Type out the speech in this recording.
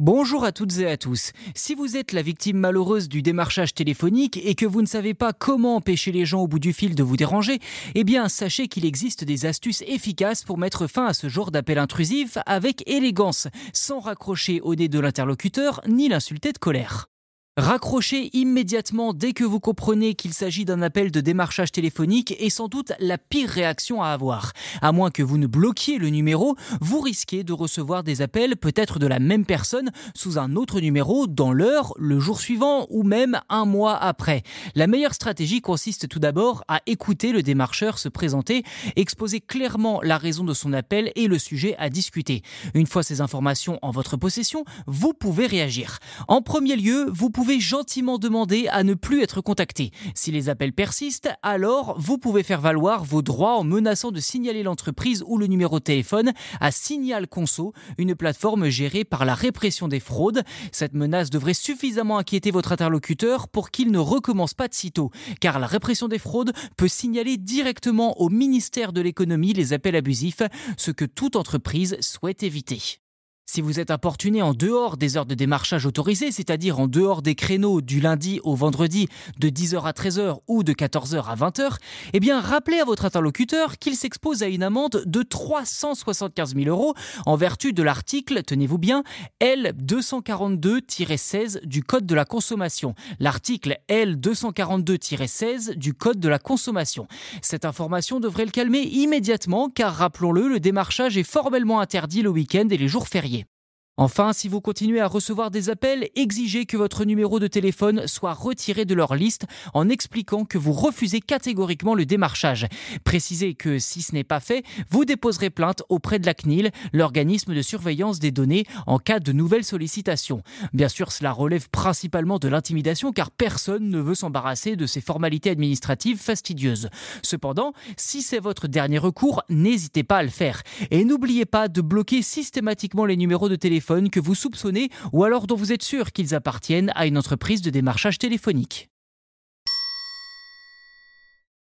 Bonjour à toutes et à tous. Si vous êtes la victime malheureuse du démarchage téléphonique et que vous ne savez pas comment empêcher les gens au bout du fil de vous déranger, eh bien sachez qu'il existe des astuces efficaces pour mettre fin à ce genre d'appel intrusif avec élégance, sans raccrocher au nez de l'interlocuteur ni l'insulter de colère. Raccrocher immédiatement dès que vous comprenez qu'il s'agit d'un appel de démarchage téléphonique est sans doute la pire réaction à avoir. À moins que vous ne bloquiez le numéro, vous risquez de recevoir des appels peut-être de la même personne sous un autre numéro dans l'heure, le jour suivant ou même un mois après. La meilleure stratégie consiste tout d'abord à écouter le démarcheur se présenter, exposer clairement la raison de son appel et le sujet à discuter. Une fois ces informations en votre possession, vous pouvez réagir. En premier lieu, vous pouvez gentiment demander à ne plus être contacté. Si les appels persistent, alors vous pouvez faire valoir vos droits en menaçant de signaler l'entreprise ou le numéro de téléphone à Signal Conso, une plateforme gérée par la répression des fraudes. Cette menace devrait suffisamment inquiéter votre interlocuteur pour qu'il ne recommence pas de sitôt, car la répression des fraudes peut signaler directement au ministère de l'économie les appels abusifs, ce que toute entreprise souhaite éviter. Si vous êtes importuné en dehors des heures de démarchage autorisées, c'est-à-dire en dehors des créneaux du lundi au vendredi de 10h à 13h ou de 14h à 20h, eh bien rappelez à votre interlocuteur qu'il s'expose à une amende de 375 000 euros en vertu de l'article, tenez-vous bien, L242-16 du Code de la consommation. L'article L242-16 du Code de la consommation. Cette information devrait le calmer immédiatement car rappelons-le, le démarchage est formellement interdit le week-end et les jours fériés. Enfin, si vous continuez à recevoir des appels, exigez que votre numéro de téléphone soit retiré de leur liste en expliquant que vous refusez catégoriquement le démarchage. Précisez que si ce n'est pas fait, vous déposerez plainte auprès de la CNIL, l'organisme de surveillance des données, en cas de nouvelles sollicitations. Bien sûr, cela relève principalement de l'intimidation car personne ne veut s'embarrasser de ces formalités administratives fastidieuses. Cependant, si c'est votre dernier recours, n'hésitez pas à le faire. Et n'oubliez pas de bloquer systématiquement les numéros de téléphone que vous soupçonnez ou alors dont vous êtes sûr qu'ils appartiennent à une entreprise de démarchage téléphonique.